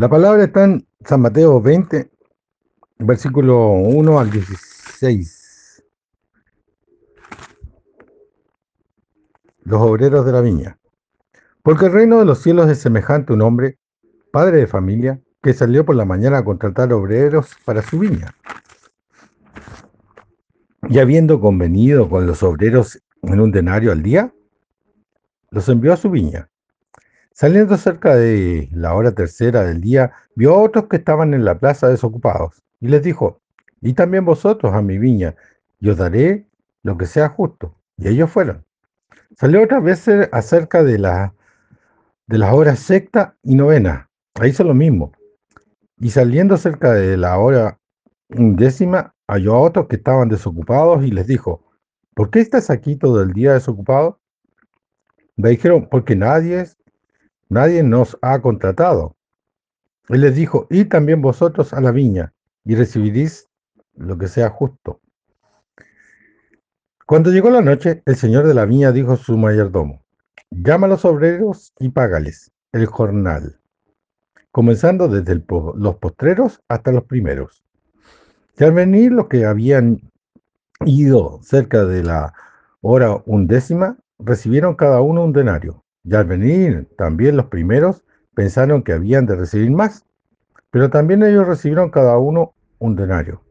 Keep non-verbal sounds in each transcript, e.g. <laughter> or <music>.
La palabra está en San Mateo 20, versículo 1 al 16. Los obreros de la viña. Porque el reino de los cielos es semejante a un hombre, padre de familia, que salió por la mañana a contratar obreros para su viña. Y habiendo convenido con los obreros en un denario al día, los envió a su viña. Saliendo cerca de la hora tercera del día, vio a otros que estaban en la plaza desocupados, y les dijo, y también vosotros a mi viña, y os daré lo que sea justo. Y ellos fueron. Salió otra vez acerca de, la, de las horas sexta y novena. Ahí hizo lo mismo. Y saliendo cerca de la hora undécima, halló a otros que estaban desocupados y les dijo, ¿por qué estás aquí todo el día desocupado? Le dijeron, porque nadie, nadie nos ha contratado. Él les dijo, y también vosotros a la viña, y recibiréis lo que sea justo. Cuando llegó la noche, el señor de la viña dijo a su mayordomo, llama a los obreros y págales el jornal, comenzando desde los postreros hasta los primeros. Y al venir los que habían ido cerca de la hora undécima, recibieron cada uno un denario. Y al venir también los primeros, pensaron que habían de recibir más, pero también ellos recibieron cada uno un denario.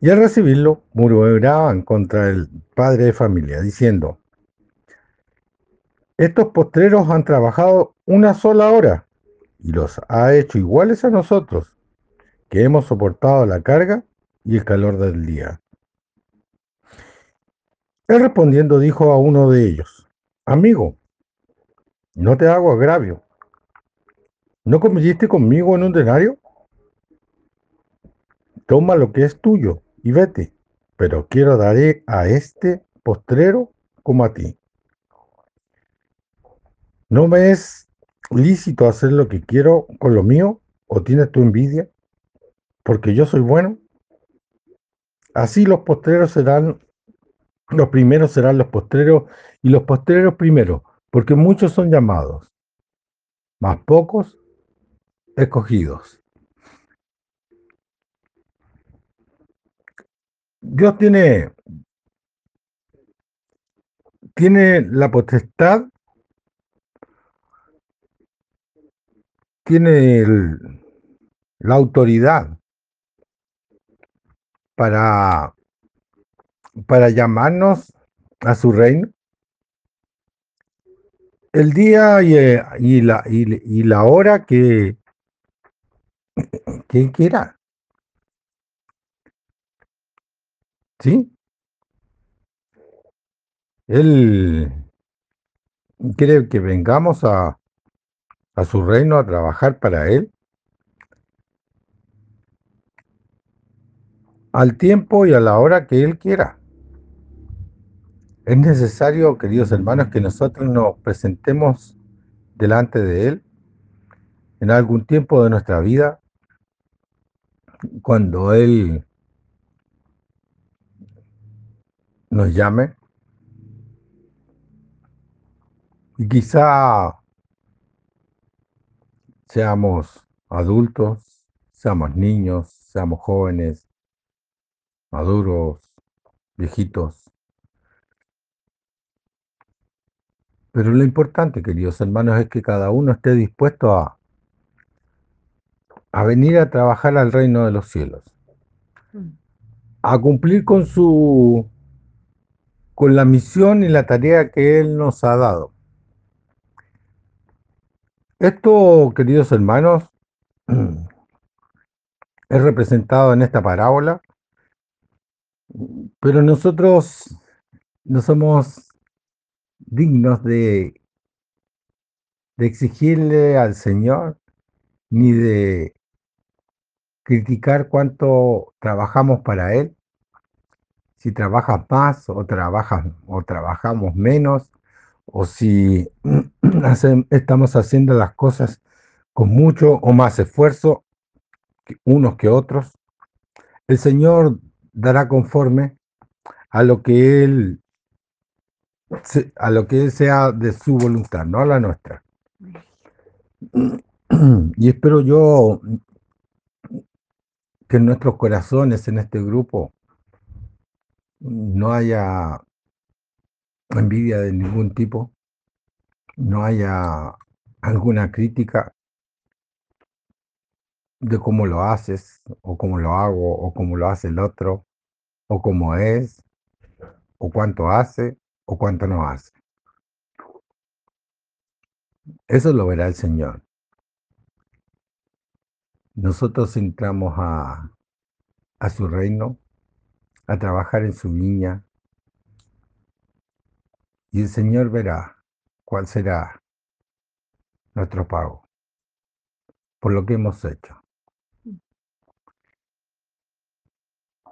Y al recibirlo, murmuraban contra el padre de familia, diciendo, estos postreros han trabajado una sola hora y los ha hecho iguales a nosotros, que hemos soportado la carga y el calor del día. Él respondiendo dijo a uno de ellos, amigo, no te hago agravio. ¿No conviviste conmigo en un denario? Toma lo que es tuyo y vete, pero quiero daré a este postrero como a ti. ¿No me es lícito hacer lo que quiero con lo mío o tienes tu envidia? Porque yo soy bueno. Así los postreros serán los primeros serán los postreros y los postreros primeros, porque muchos son llamados, más pocos escogidos. Dios tiene, tiene la potestad, tiene la autoridad para para llamarnos a su reino? El día y, eh, la, y, la hora que, que quiera. ¿Sí? Él quiere que vengamos a, a su reino a trabajar para Él. Al tiempo y a la hora que Él quiera. Es necesario, queridos hermanos, que nosotros nos presentemos delante de Él en algún tiempo de nuestra vida, cuando Él nos llame, y quizá seamos adultos, seamos niños, seamos jóvenes, maduros, viejitos, Pero lo importante, queridos hermanos, es que cada uno esté dispuesto a, a venir a trabajar al reino de los cielos, mm. a cumplir con su con la misión y la tarea que Él nos ha dado. Esto, queridos hermanos, <clears throat> es representado en esta parábola, pero nosotros no somos dignos de, exigirle al Señor ni de criticar cuánto trabajamos para Él, si trabajas más o, trabajas, o trabajamos menos, o si <clears throat> estamos haciendo las cosas con mucho o más esfuerzo unos que otros. El Señor dará conforme a lo que Él a lo que sea de su voluntad, no a la nuestra. Y espero yo que en nuestros corazones, en este grupo, no haya envidia de ningún tipo, no haya alguna crítica de cómo lo haces, o cómo lo hago, o cómo lo hace el otro, o cómo es, o cuánto hace, o cuánto no hace. Eso lo verá el Señor. Nosotros entramos a, a su reino, a trabajar en su viña, y el Señor verá cuál será nuestro pago por lo que hemos hecho.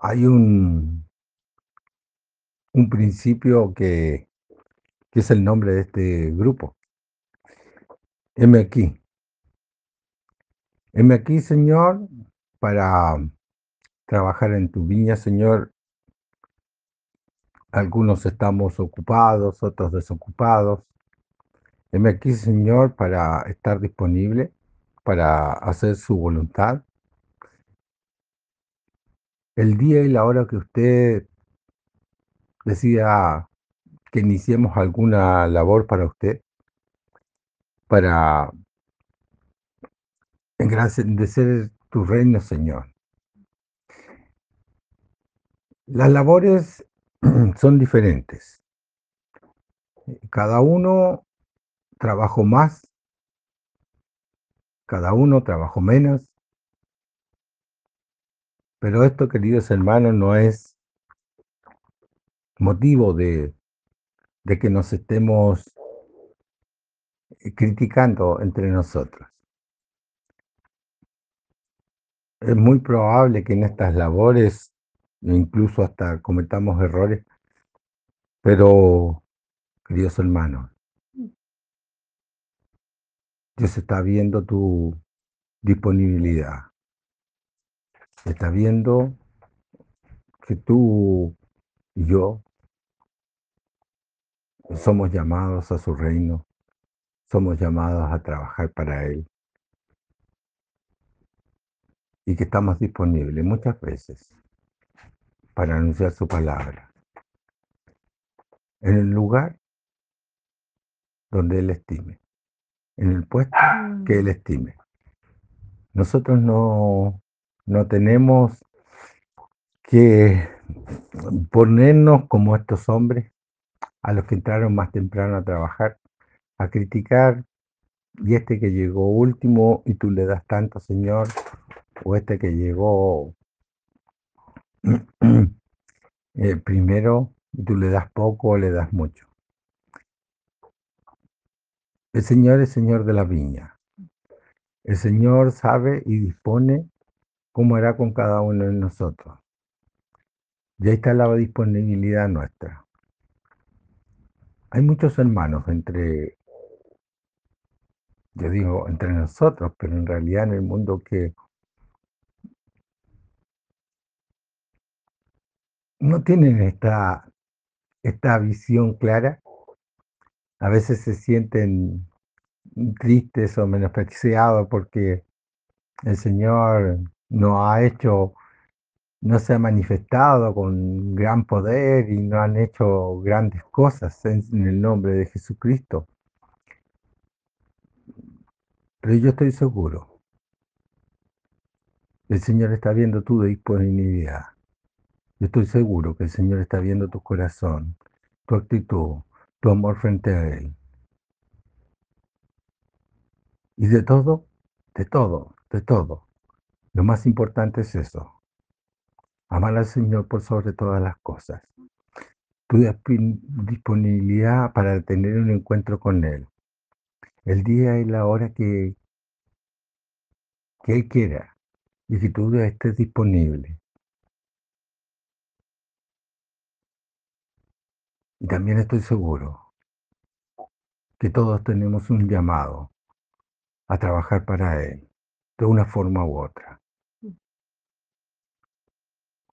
Hay un, un principio que, que es el nombre de este grupo. Heme aquí. Heme aquí, Señor, para trabajar en tu viña, Señor. Algunos estamos ocupados, otros desocupados. Heme aquí, Señor, para estar disponible, para hacer su voluntad. El día y la hora que usted decida que iniciemos alguna labor para usted, para engrandecer tu reino, Señor. Las labores <clears throat> son diferentes. Cada uno trabajó más, cada uno trabajó menos, pero esto, queridos hermanos, no es motivo de, que nos estemos criticando entre nosotros. Es muy probable que en estas labores incluso hasta cometamos errores, pero, queridos hermanos, Dios está viendo tu disponibilidad. Está viendo que tú y yo somos llamados a su reino, somos llamados a trabajar para Él. Y que estamos disponibles muchas veces para anunciar su palabra. En el lugar donde Él estime, en el puesto que Él estime. Nosotros no, no tenemos que ponernos como estos hombres a los que entraron más temprano a trabajar, a criticar, y este que llegó último y tú le das tanto, Señor, o este que llegó <clears throat> eh, primero y tú le das poco o le das mucho. El Señor es Señor de la viña. El Señor sabe y dispone cómo hará con cada uno de nosotros. Y ahí está la disponibilidad nuestra. Hay muchos hermanos entre, yo digo, entre nosotros, pero en realidad en el mundo que no tienen esta, esta visión clara. A veces se sienten tristes o menospreciados porque el Señor no ha hecho, no se ha manifestado con gran poder y no han hecho grandes cosas en, en el nombre de Jesucristo. Pero yo estoy seguro, el Señor está viendo tu disponibilidad. Yo estoy seguro que el Señor está viendo tu corazón, tu actitud, tu amor frente a Él. Y de todo, de todo, de todo. Lo más importante es eso. Amar al Señor por sobre todas las cosas. Tu disponibilidad para tener un encuentro con Él. El día y la hora que, que Él quiera. Y que tú estés disponible. Y también estoy seguro que todos tenemos un llamado a trabajar para Él, de una forma u otra.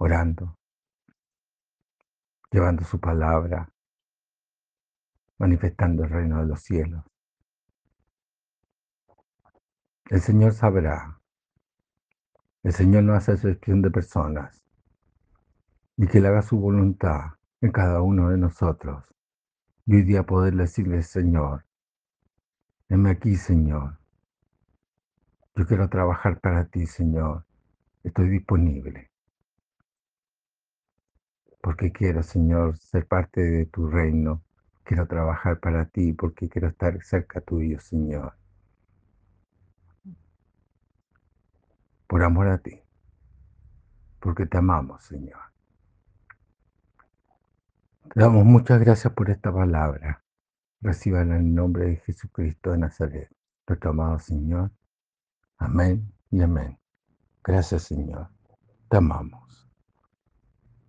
Orando, llevando su palabra, manifestando el reino de los cielos. El Señor sabrá. El Señor no hace excepción de personas. Y que Él haga su voluntad en cada uno de nosotros. Y hoy día poder decirle, Señor, heme aquí, Señor. Yo quiero trabajar para ti, Señor. Estoy disponible. Porque quiero, Señor, ser parte de tu reino. Quiero trabajar para ti porque quiero estar cerca tuyo, Señor. Por amor a ti. Porque te amamos, Señor. Te damos muchas gracias por esta palabra. Reciban en el nombre de Jesucristo de Nazaret, nuestro amado Señor. Amén y amén. Gracias, Señor. Te amamos.